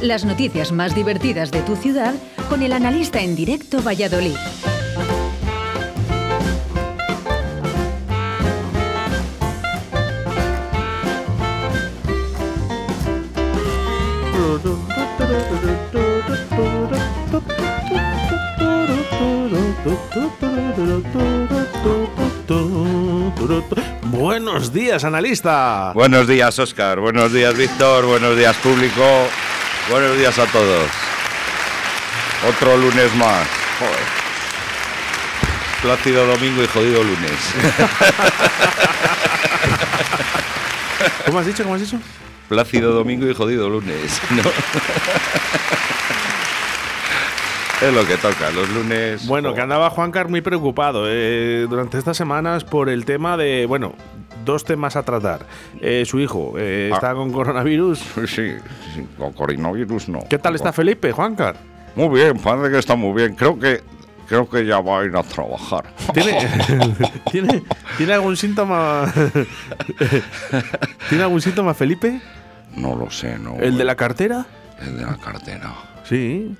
Las noticias más divertidas de tu ciudad con el analista en directo Valladolid. Buenos días, analista. Buenos días, Oscar. Buenos días, Víctor. Buenos días, público. Buenos días a todos. Otro lunes más. Joder. Plácido domingo y jodido lunes. ¿Cómo has dicho? ¿Cómo has dicho? Plácido domingo y jodido lunes. ¿no? Es lo que toca, los lunes. Bueno, que andaba Juan Carlos muy preocupado eh, durante estas semanas por el tema de, bueno, dos temas a tratar. Eh, su hijo eh, Ah. está con coronavirus. Sí, sí, con coronavirus no. ¿Qué tal está Felipe, Juan Carlos? Muy bien, parece que está muy bien. Creo que creo que ya va a ir a trabajar. ¿Tiene, ¿tiene, ¿Tiene algún síntoma? ¿Tiene algún síntoma Felipe? No lo sé, no. ¿El de la cartera? El de la cartera. Sí.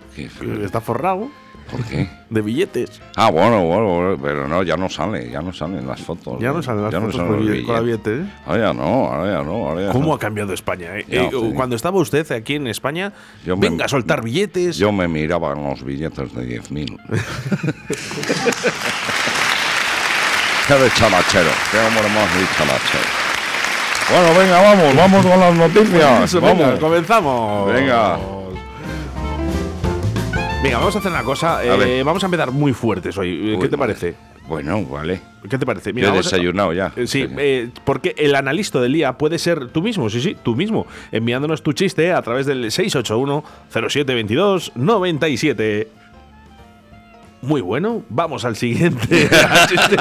Está forrado ¿Por qué? de billetes. Ah, bueno, bueno, bueno, pero no, ya no sale, ya no salen las fotos. Ya no salen las Ya fotos salen con, los bille- con la billetes. billete, ¿eh? Ahora ya no, ahora ya no, ahora ya ¿Cómo no. ha cambiado España? eh? Ya, Eh, sí. Cuando estaba usted aquí en España, Yo me- venga a soltar billetes. Yo me miraba en los billetes de 10.000. qué de chalachero, qué hombre más de chalachero. Bueno, venga, vamos, vamos con las noticias. Eso, venga, vamos. comenzamos. Venga. Venga, vamos a hacer una cosa. eh, vamos a empezar muy fuertes hoy. Eh, ¿Qué te vale. parece? Bueno, vale. ¿Qué te parece? Yo he a- desayunado ya. Eh, Sí, eh, porque el analista del día puede ser tú mismo, sí, sí, tú mismo, enviándonos tu chiste a través del 681-0722-97. Muy bueno, vamos al siguiente.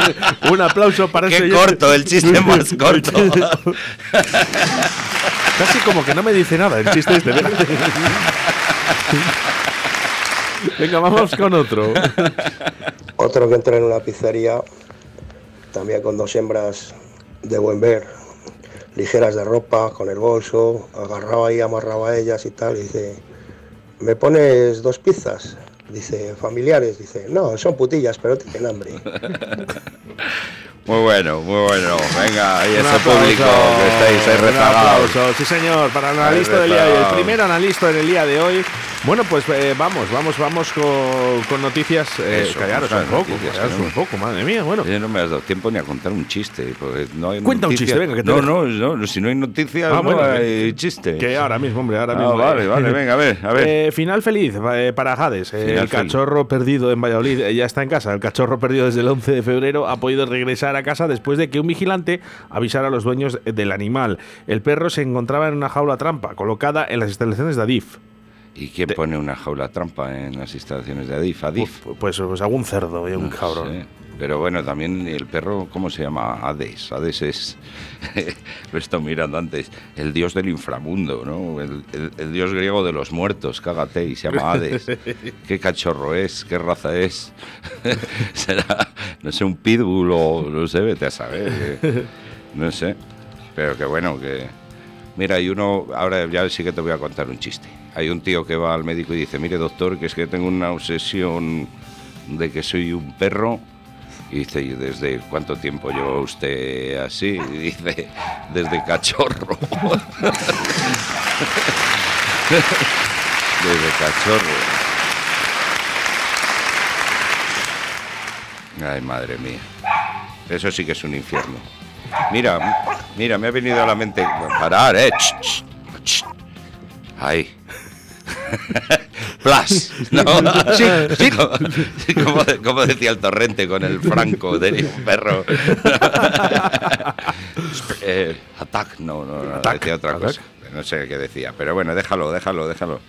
Un aplauso para Qué corto, el chiste más corto. Casi como que no me dice nada el chiste este. Venga, vamos con otro. Otro que entra en una pizzería, también con dos hembras de buen ver, ligeras de ropa, con el bolso, agarrado ahí, amarrado a ellas y tal, y dice, ¿me pones dos pizzas? Dice, familiares, dice, no, son putillas, pero tienen hambre. Muy bueno, muy bueno. Venga, y Un ese aplauso, público que estáis ahí rezagados. sí señor, para el analista del día de hoy, el primer analista en el día de hoy. Bueno, pues eh, vamos, vamos, vamos con, con noticias. Eh, Eso, callaros un poco, noticias, callaros ¿no? un poco, madre mía, bueno. No me has dado tiempo ni a contar un chiste. Porque no hay Cuenta un chiste, venga, que te no, no, no, si no hay noticias, Ah, no bueno, hay chiste. Que ahora mismo, hombre, ahora Ah, mismo. vale, eh. vale, venga, a ver, a ver. Eh, final feliz eh, para Hades. Eh, el cachorro perdido en Valladolid ya está en casa. El cachorro perdido desde el 11 de febrero ha podido regresar casa después de que un vigilante avisara a los dueños del animal. El perro se encontraba en una jaula trampa colocada en las instalaciones de Adif. ¿Y quién pone una jaula trampa en las instalaciones de Adif? Adif. Pues, pues, pues algún cerdo y un No cabrón. sé. Pero bueno, también el perro, ¿cómo se llama? Hades. Hades es, lo he estado mirando antes, el dios del inframundo, ¿no? El, el- el dios griego de los muertos, cágate, y se llama Hades. ¿Qué cachorro es? ¿Qué raza es? Será, no sé, un pitbull o no sé, vete a saber. eh. No sé. Pero que bueno, que... Mira, hay uno, ahora ya sí que te voy a contar un chiste. Hay un tío que va al médico y dice, mire doctor, que es que tengo una obsesión de que soy un perro. Y dice, ¿y desde cuánto tiempo lleva usted así? Dice, desde cachorro. desde cachorro. Ay, madre mía. Eso sí que es un infierno. Mira, mira, me ha venido a la mente. Parar, eh. Ch, Plus. No, sí, sí, como, como, decía el torrente con el franco de un perro. Eh, attack, no, no, no, Attack, decía otra attack. cosa. No sé qué decía, pero bueno, déjalo, déjalo, déjalo.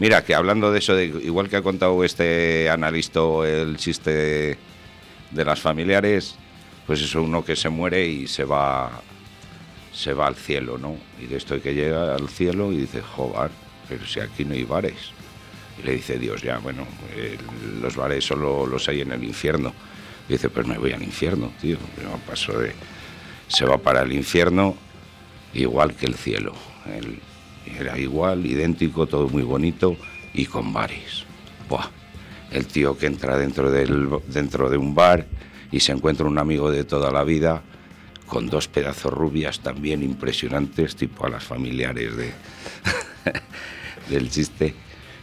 Mira, que hablando de eso, de, igual que ha contado este analista el chiste de, de las familiares, pues es uno que se muere y se va se va al cielo, ¿no? Y de esto que llega al cielo y dice, joder, pero si aquí no hay bares. Y le dice Dios, ya, bueno, eh, los bares solo los hay en el infierno. Dice, pues me voy al infierno, tío. Se va para el infierno igual que el cielo. El- Era igual, idéntico, todo muy bonito y con bares. Buah. El tío que entra dentro, del, dentro de un bar y se encuentra un amigo de toda la vida con dos pedazos rubias también impresionantes, tipo a las familiares de, del chiste.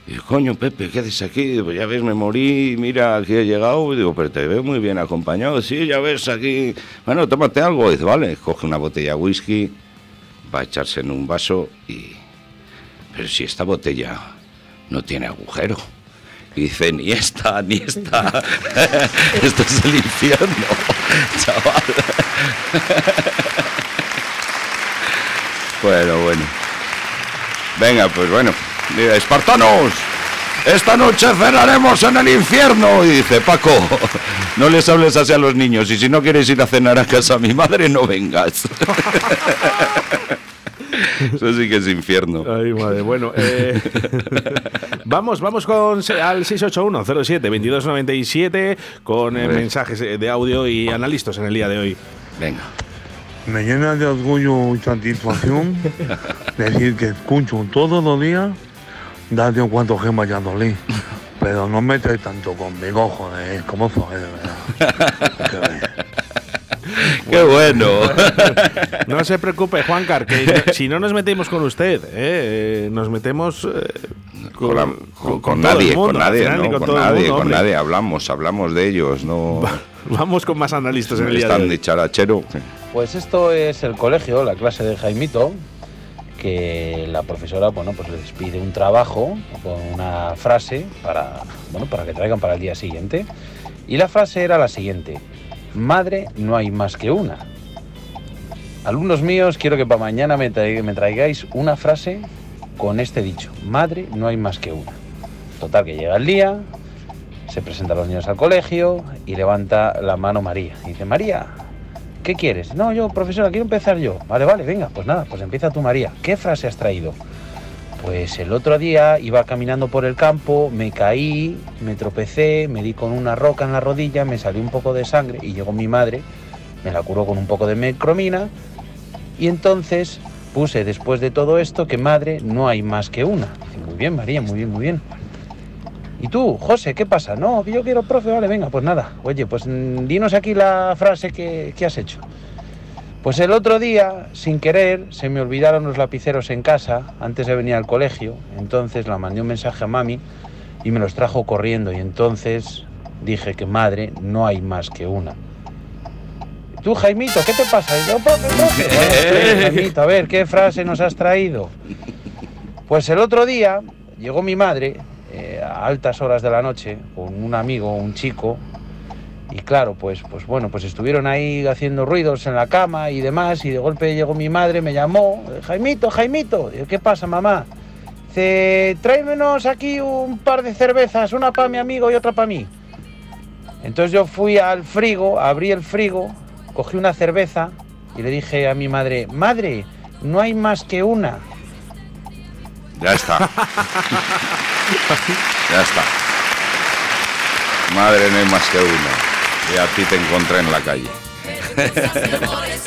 Y coño, Pepe, ¿qué haces aquí? Digo, ya ves, me morí, mira, aquí he llegado. Y digo, pero te veo muy bien acompañado. Sí, ya ves, aquí. Bueno, tómate algo. Dice, vale, coge una botella de whisky, va a echarse en un vaso y. Pero si esta botella no tiene agujero. Y dice, ni esta, ni esta. Esto es el infierno, chaval. bueno, bueno. Venga, pues bueno. Mira, espartanos, esta noche cenaremos en el infierno. Y dice, Paco, no les hables así a los niños. Y si no quieres ir a cenar a casa a mi madre, no vengas. Eso sí que es infierno. Ay, madre. Bueno, eh, vamos, vamos con al 681-07-2297 con eh, mensajes eh, de audio y analistas en el día de hoy. Venga. Me llena de orgullo y satisfacción decir que escucho todos los días Date un cuanto Gema Valladolid. Pero no metes tanto conmigo, joder, ¿cómo fue de verdad? ¡Qué bueno! No se preocupe, Juancar, que si no nos metemos con usted, eh, nos metemos eh, Con, la- con- con todo el nadie, mundo, con nadie, final, ¿no? Con, nadie, mundo, con nadie. Hablamos, hablamos de ellos, no... Vamos con más analistas en el día de Están hoy. de charachero. Pues esto es el colegio, la clase de Jaimito, la profesora, bueno, pues les pide un trabajo con una frase para, bueno, para que traigan para el día siguiente. Y la frase era la siguiente: Madre, no hay más que una. Alumnos míos, quiero que para mañana me traigáis una frase con este dicho: Madre, no hay más que una. Total, que llega el día, se presentan los niños al colegio y levanta la mano María. Y dice: María, ¿Qué quieres? No, yo, profesora, quiero empezar yo. Vale, vale, venga, pues nada, pues empieza tú, María. ¿Qué frase has traído? Pues el otro día iba caminando por el campo, me caí, me tropecé, me di con una roca en la rodilla, me salió un poco de sangre y llegó mi madre, me la curó con un poco de mecromina y entonces puse después de todo esto que madre no hay más que una. Muy bien, María, muy bien, muy bien. ¿Y tú, José, qué pasa? No, yo quiero profe, vale, venga, pues nada. Oye, pues mm, dinos aquí la frase que, que has hecho. Pues el otro día, sin querer, se me olvidaron los lapiceros en casa antes de venir al colegio. Entonces la mandé un mensaje a mami y me los trajo corriendo. Y entonces dije que madre no hay más que una. Tú, Jaimito, ¿qué te pasa? Y yo, profe, profe. "Bueno, Jaimito, a ver, ¿qué frase nos has traído? Pues el otro día llegó mi madre a altas horas de la noche con un amigo, un chico, y claro, pues, pues bueno, pues estuvieron ahí haciendo ruidos en la cama y demás, y de golpe llegó mi madre, me llamó, Jaimito, Jaimito, ¿qué pasa, mamá? Dice, tráemenos aquí un par de cervezas, una para mi amigo y otra para mí. Entonces yo fui al frigo, abrí el frigo, cogí una cerveza y le dije a mi madre, madre, no hay más que una. Ya está. ya está. Madre, no hay más que una. Y a ti te encontré en la calle.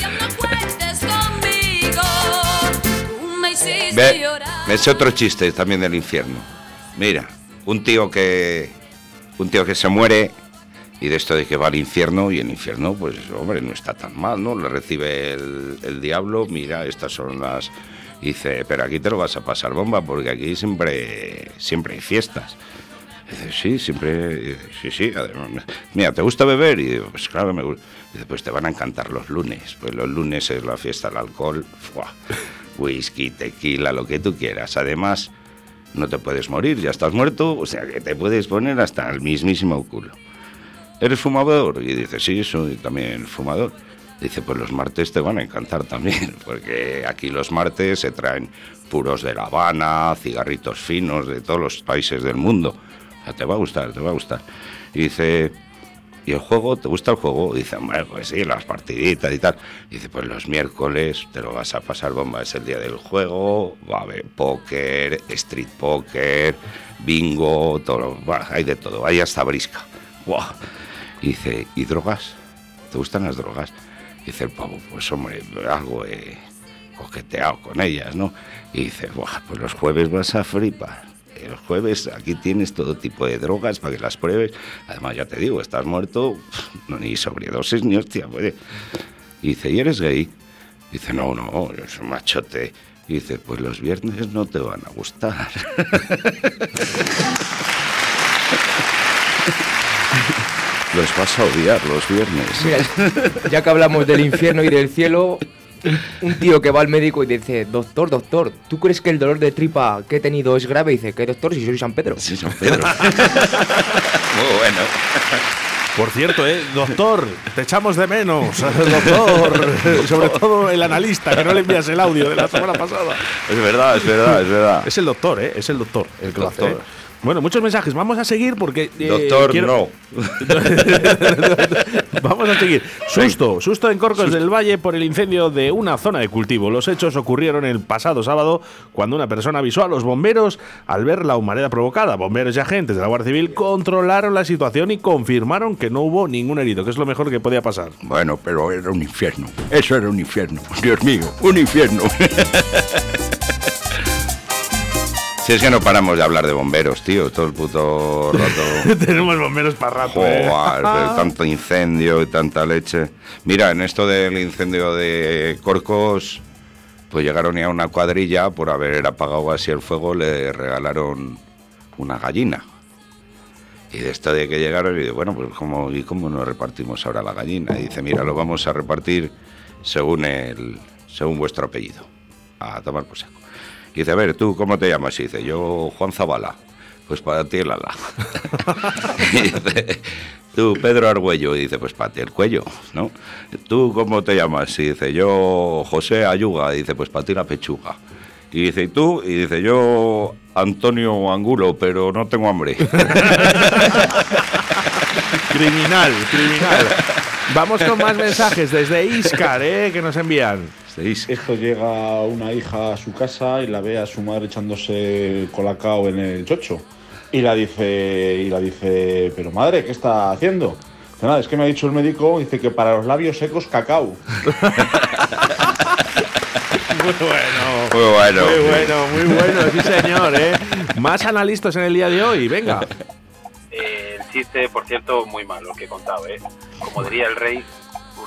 Ve, me sé otro chiste también del infierno. Mira, un tío que un tío que se muere y de esto de que va al infierno y el infierno, pues hombre, no está tan mal, ¿no? Le recibe el, el diablo, mira, estas son las dice, pero aquí te lo vas a pasar bomba porque aquí siempre siempre hay fiestas. Dice, sí, siempre, sí, sí, mira, ¿te gusta beber? Y digo, pues claro, me gusta. Dice, pues te van a encantar los lunes. Pues los lunes es la fiesta del alcohol, ¡fua! whisky, tequila, lo que tú quieras. Además, no te puedes morir, ya estás muerto, o sea que te puedes poner hasta el mismísimo culo. ¿Eres fumador? Y dice, sí, soy también fumador. Dice, pues los martes te van a encantar también, porque aquí los martes se traen puros de La Habana, cigarritos finos de todos los países del mundo. O sea, te va a gustar, te va a gustar. Dice, ¿y el juego? ¿Te gusta el juego? Dice, hombre, pues sí, las partiditas y tal. Dice, pues los miércoles te lo vas a pasar bomba, es el día del juego, va a haber póker, street póker, bingo, todo, bah, hay de todo, hay hasta brisca. Y dice, ¿y drogas? ¿Te gustan las drogas? Dice el pavo, pues hombre, algo he coqueteado con ellas, ¿no? Y dice, Buah, pues los jueves vas a flipar. Los jueves aquí tienes todo tipo de drogas para que las pruebes. Además, ya te digo, estás muerto, ni sobredosis ni hostia, puede. Y dice, ¿y eres gay? Dice, no, no, yo soy machote. Y dice, pues los viernes no te van a gustar. los vas a odiar los viernes. Mira, ya que hablamos del infierno y del cielo, un, tío que va al médico y dice, doctor, doctor, ¿tú crees que el dolor de tripa que he tenido es grave? Y dice, ¿qué doctor? Si soy San Pedro. Sí, San Pedro. Muy bueno. Por cierto, ¿eh? doctor, te echamos de menos, doctor. Sobre todo el analista, que no le envías el audio de la semana pasada. Es verdad, es verdad, es verdad. Es el doctor, ¿eh? Es el doctor el que lo hace, Doctor. ¿eh? Bueno, muchos mensajes. Vamos a seguir porque. eh, Doctor, quiero- no. Vamos a seguir. Susto, susto en Corcos del Valle por el incendio de una zona de cultivo. Los hechos ocurrieron el pasado sábado cuando una persona avisó a los bomberos al ver la humareda provocada. Bomberos y agentes de la Guardia Civil controlaron la situación y confirmaron que no hubo ningún herido, que es lo mejor que podía pasar. Bueno, pero era un infierno. Eso era un infierno. Dios mío, un infierno. Si es que no paramos de hablar de bomberos, tío, todo el puto rato. Tenemos bomberos para rato. ¿eh? Joder, tanto incendio y tanta leche. Mira, en esto del incendio de Corcos, pues llegaron ya una cuadrilla por haber apagado así el fuego, le regalaron una gallina. Y de esto de que llegaron, y digo, bueno, pues ¿cómo, ¿y cómo nos repartimos ahora la gallina? Y dice, mira, lo vamos a repartir según, el, según vuestro apellido. A tomar por saco. Y dice, a ver, ¿tú cómo te llamas? Y dice, yo Juan Zabala. Pues para ti el ala. y dice, tú Pedro Argüello. Y dice, pues para ti el cuello, ¿no? ¿Tú cómo te llamas? Y dice, yo José Ayuga. Y dice, pues para ti la pechuga. Y dice, ¿y tú? Y dice, yo Antonio Angulo, pero no tengo hambre. Criminal, criminal. Vamos con más mensajes desde Iscar, ¿eh? Que nos envían. ¿Seis? Esto llega una hija a su casa y la ve a su madre echándose colacao en el chocho. Y la dice, y la dice, pero madre, ¿qué está haciendo? Dice, nada, es que me ha dicho el médico, dice que para los labios secos cacao. Muy bueno. Muy bueno. Muy bueno, muy bueno, sí señor, ¿eh? Más analistas en el día de hoy, venga. Eh, el chiste, por cierto, muy malo que he contado, ¿eh? Como diría el rey,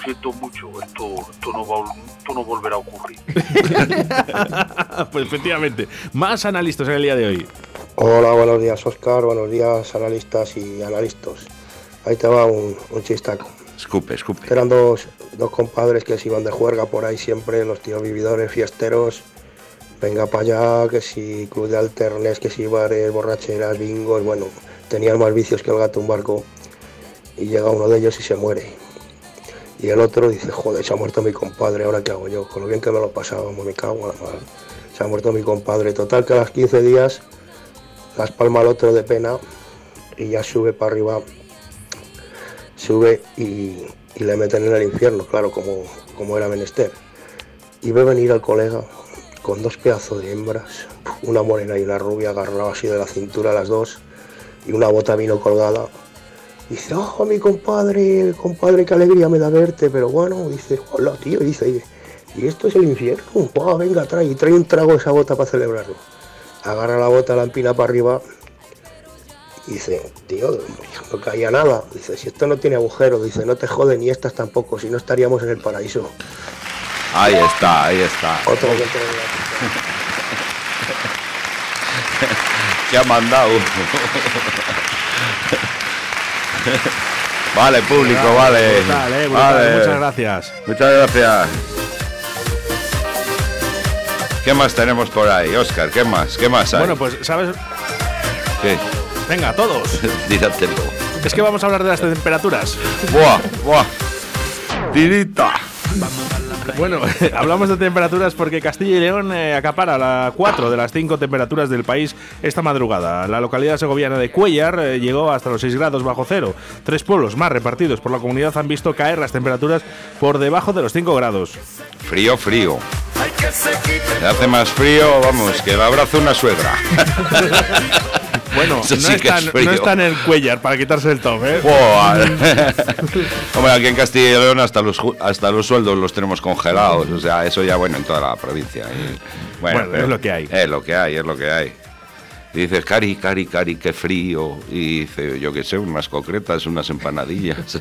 siento mucho, esto, esto, no, va, esto no volverá a ocurrir. pues efectivamente, más analistas en el día de hoy. Hola, buenos días Oscar, buenos días analistas y analistas. Ahí te va un, un chistaco. Escupe, escupe. Eran dos, dos compadres que se iban de juerga por ahí siempre, los tíos vividores, fiesteros. Venga para allá, que si club de alternes, que si bares, borracheras, bingos, bueno, tenían más vicios que el gato un barco. Y llega uno de ellos y se muere. Y el otro dice, joder, se ha muerto mi compadre, ¿ahora qué hago yo? Con lo bien que me lo pasábamos, me cago en la. Se ha muerto mi compadre. Total que a las 15 días las palma al otro de pena y ya sube para arriba, sube y, le meten en el infierno, claro, como, como era menester. Y ve venir al colega con dos pedazos de hembras, una morena y una rubia agarradas así de la cintura las dos, y una bota vino colgada. Dice, oh, mi compadre, compadre, qué alegría me da verte, pero bueno, dice, hola, tío, dice, y esto es el infierno, venga, trae, y trae un trago de esa bota para celebrarlo. Agarra la bota, la empina para arriba, y dice, tío, no caía nada. Dice, si esto no tiene agujero, dice, no te joden ni estas tampoco, si no estaríamos en el paraíso. Ahí está, ahí está. Otro que ¿Qué ha mandado? vale, público, vale. Brutal, eh, brutal, Vale. Muchas gracias. Muchas gracias. ¿Qué más tenemos por ahí, Oscar? ¿Qué más? ¿Qué más hay? Bueno, pues, ¿sabes? ¿Qué? Venga, todos. Díratelo. Es que vamos a hablar de las temperaturas. ¡Buah! ¡Buah! ¡Tirita! Bueno, hablamos de temperaturas porque Castilla y León eh, acapara la cuatro de las cinco temperaturas del país esta madrugada. La localidad segoviana de Cuellar eh, llegó hasta los 6 grados bajo cero. Tres pueblos más repartidos por la comunidad han visto caer las temperaturas por debajo de los 5 grados. Frío, frío. Se hace más frío, vamos, que el abrazo una suegra. Bueno, Eso no, sí está, es no está en el cuellar para quitarse el top, ¿eh? Hombre, aquí en Castilla y León hasta los, hasta los sueldos los tenemos congelados. O sea, eso ya, bueno, en toda la provincia. Y, bueno, Bueno, es lo que hay. Es lo que hay, es lo que hay. Y dices, cari, cari, cari, qué frío. Y dice, yo qué sé, unas concretas, unas empanadillas.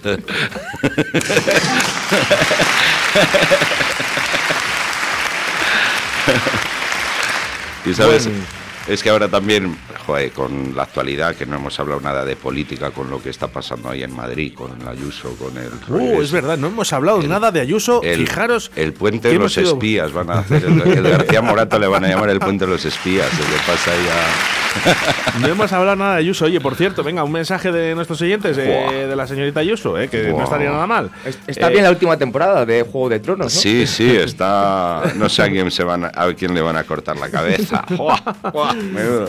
y sabes, Bueno. es que ahora también, joder, con la actualidad, que no hemos hablado nada de política, con lo que está pasando ahí en Madrid, con el Ayuso, con el... Uh, es verdad, no hemos hablado El- nada de Ayuso. El, Fijaros. el puente de los sido- espías van a hacer. El, el García Morato le van a llamar el puente de los espías. El que pasa ahí a- No hemos hablado nada de Ayuso. Oye, por cierto, venga, un mensaje de nuestros oyentes eh, de la señorita Ayuso, eh, que no Buah. estaría nada mal. Es- Está Eh, bien la última temporada de Juego de Tronos, ¿no? Sí, sí, está. No sé a quién se van a, a quién le van a cortar la cabeza. Buah, buah, menudo.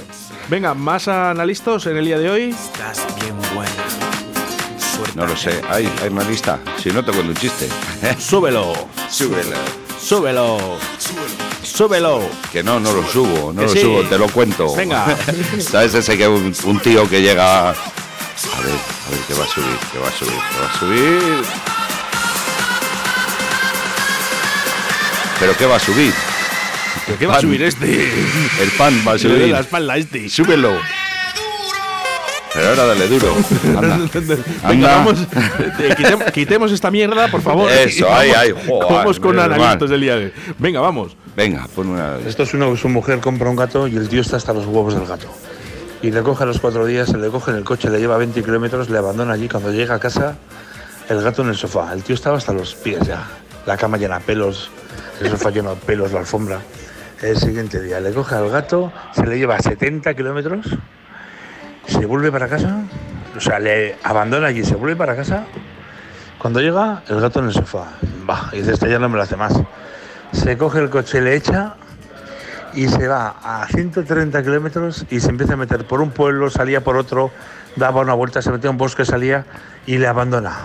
Venga, más analistas en el día de hoy. No lo sé. Hay, hay una lista. Si no, te cuento un chiste. Súbelo, Súbelo. súbelo, súbelo. Que no, no lo subo, no Que lo sí. subo, te lo cuento. Venga. ¿Sabes ese que un, un tío que llega. A ver, a ver, que va a subir, que va a subir, que va a subir. ¿Pero qué va a subir? ¿Pero qué va a subir este? El pan va a Le doy subir. la espalda este. Súbelo. Pero ahora dale duro. Anda. Venga, Anda. vamos. eh, quitem- quitemos esta mierda, por favor. Eso, vamos- ahí, joder, Vamos con analistas del día de. Venga, vamos. Venga, pon una. Esto es uno que su mujer compra un gato y el tío está hasta los huevos del gato. Y le coge a los cuatro días, se le coge en el coche, le lleva 20 kilómetros, le abandona allí. Cuando llega a casa, el gato en el sofá. El tío estaba hasta los pies ya. La cama llena de pelos, el sofá lleno de pelos, la alfombra. El siguiente día le coge al gato, se le lleva 70 kilómetros, se vuelve para casa, o sea, le abandona allí, se vuelve para casa. Cuando llega, el gato en el sofá. Va, y dice, este ya no me lo hace más. Se coge el coche, le echa y se va a 130 kilómetros y se empieza a meter por un pueblo, salía por otro, daba una vuelta, se metía en un bosque, salía y le abandona.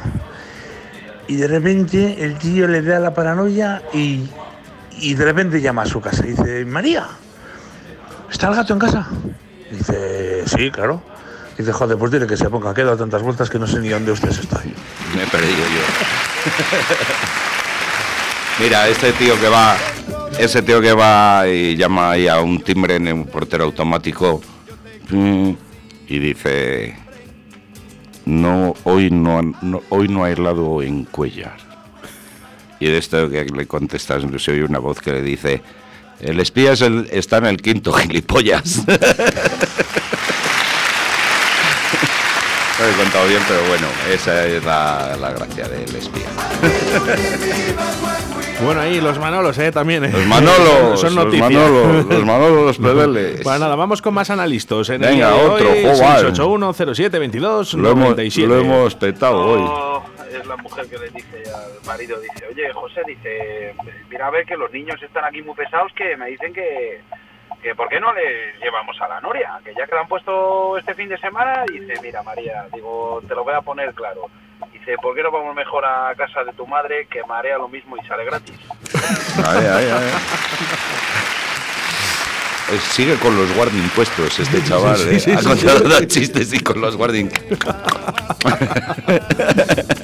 Y de repente el tío le da la paranoia y, y de repente llama a su casa y dice, María, ¿está el gato en casa? Dice, sí, claro. Dice, joder, pues dile que se ponga, que he dado tantas vueltas que no sé ni dónde ustedes están. Me he perdido yo. Mira, este tío que va. Ese tío que va y llama ahí a un timbre en un portero automático. mm, Y dice. No, hoy no, no- hoy no ha helado en Cuellar. Y de esto que le contestas, se oye una voz que le dice. El espía es el- está en el quinto, gilipollas. No lo he contado bien, pero bueno, esa es la, la gracia del espía. Bueno, ahí los Manolos, eh, también. eh. Los Manolos, Son los noticias. Manolos, los Manolos, los pebeles. Bueno, nada, vamos con más analistas. En el Venga, de otro, hoy, joder. 681 07 22 Lo hemos, 97. lo hemos petado hoy. Es la mujer que le dice al marido, dice, oye, José, dice, mira a ver que los niños están aquí muy pesados que me dicen que, que ¿por qué no les llevamos a la Noria? Que ya que la han puesto este fin de semana, dice, mira María, digo, te lo voy a poner claro. Dice, ¿por qué no vamos mejor a casa de tu madre que marea lo mismo y sale gratis? Sigue con los guardia impuestos este chaval, sí, ¿eh? sí, ha sí, contado sí. chistes y con los guardia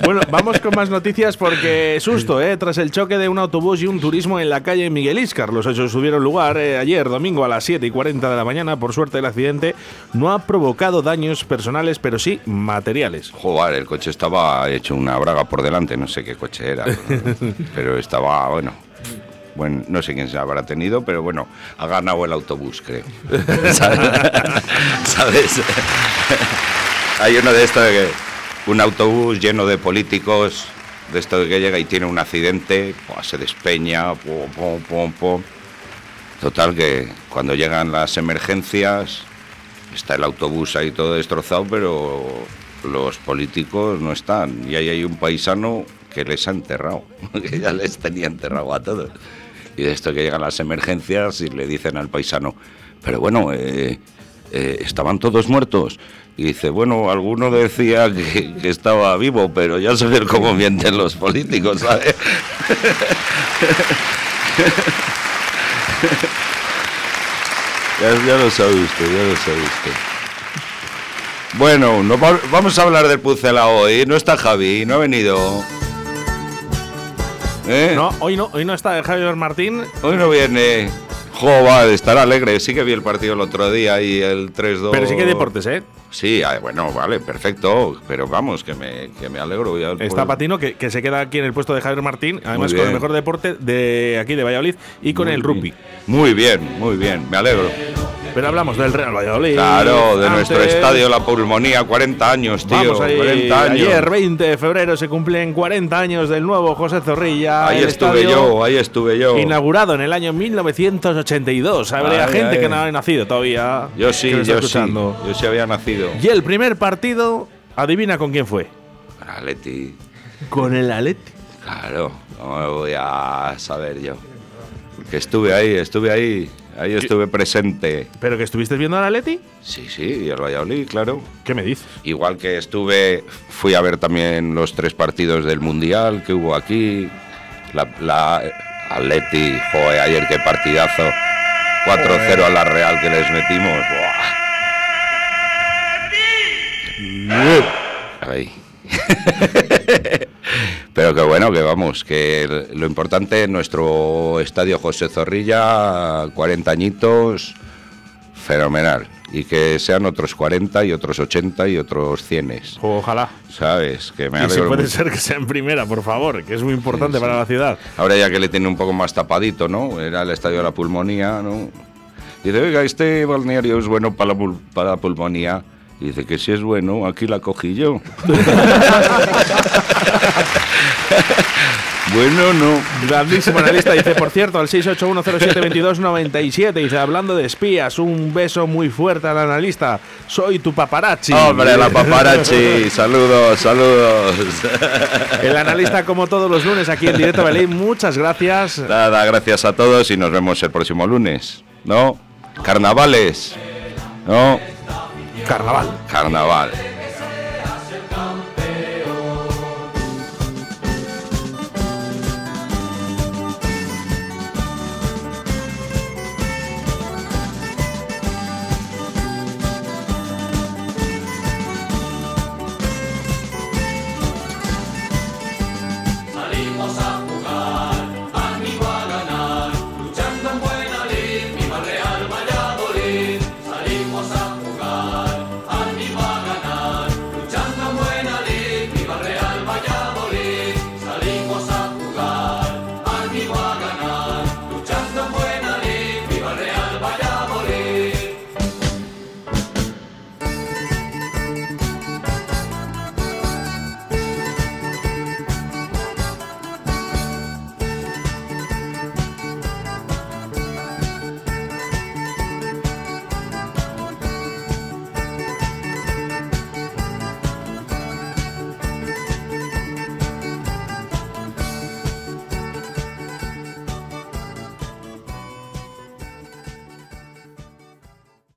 Bueno, vamos con más noticias porque susto, ¿eh? Tras el choque de un autobús y un turismo en la calle Miguel Íscar. Los hechos tuvieron lugar eh, ayer, domingo, a las 7 y 40 de la mañana. Por suerte, el accidente no ha provocado daños personales, pero sí materiales. Joder, el coche estaba hecho una braga por delante, no sé qué coche era, pero, pero estaba, bueno, bueno, no sé quién se habrá tenido, pero bueno, ha ganado el autobús, creo. ¿Sabes? Hay uno de estos de que un autobús lleno de políticos, de esto de que llega y tiene un accidente, buah, se despeña, pum, pum, pum, pum. Total que cuando llegan las emergencias, está el autobús ahí todo destrozado, pero los políticos no están. Y ahí hay un paisano que les ha enterrado, que ya les tenía enterrado a todos. Y de esto que llegan las emergencias y le dicen al paisano, pero bueno, eh, eh, estaban todos muertos. Y dice, bueno, alguno decía que, estaba vivo, pero ya sabes cómo mienten los políticos, ¿sabes? ya, ya lo sabe usted, ya lo sabe usted. Bueno, no va- vamos a hablar del Pucela hoy. No está Javi, no ha venido. ¿Eh? No, hoy no, hoy no está Javier Martín. Hoy no viene. Jo, va, estará alegre. Sí que vi el partido el otro día y el 3-2. Pero sí que hay deportes, ¿eh? Sí, ah, bueno, vale, perfecto. Pero vamos, que me, que me alegro. Ya, Está Patino, que, que se queda aquí en el puesto de Javier Martín, además con el mejor deporte de aquí de Valladolid y con muy el rugby. Muy bien, muy bien, me alegro. Pero hablamos del Real Valladolid. Claro, de nuestro estadio La Pulmonía, 40 años, tío. Vamos ahí, 40 años. ayer, 20 de febrero, se cumplen 40 años del nuevo José Zorrilla. ahí estuve yo, ahí estuve yo. Inaugurado en el año 1982. Habría Ay, gente ay. que no había nacido todavía. Yo sí, yo escuchando. sí. Yo sí había nacido. Y el primer partido, adivina con quién fue. Atleti. Con el Atleti. Claro, no me voy a saber yo. Que estuve ahí, estuve ahí. Ahí estuve presente. ¿Pero que estuviste viendo al Atleti? Sí, sí, y el Valladolid, claro. ¿Qué me dices? Igual que estuve, fui a ver también los tres partidos del Mundial que hubo aquí. La, la Atleti, joder, ayer qué partidazo. 4-0 a la Real que les metimos. Buah. Ahí. Pero que bueno, que vamos, que lo importante, nuestro estadio José Zorrilla, 40 añitos, fenomenal. Y que sean otros 40 y otros 80 y otros 100. Ojalá. ¿Sabes? Que me Y si puede mucho. ser que sea en primera, por favor, que es muy importante para la ciudad. Ahora ya que le tiene un poco más tapadito, ¿no? Era el estadio de la pulmonía, ¿no? Dice, oiga, este balneario es bueno para la, pul- para la pulmonía. Y dice que si es bueno, aquí la cogí yo. bueno, no. Grandísimo analista, dice, por cierto, al 681072297, dice, hablando de espías, un beso muy fuerte al analista, soy tu paparazzi. Hombre, la paparazzi, saludos, saludos. El analista, como todos los lunes, aquí en Directo Belén, muchas gracias. Nada, gracias a todos y nos vemos el próximo lunes. ¿No? Carnavales. ¿No? Carnaval. Carnaval.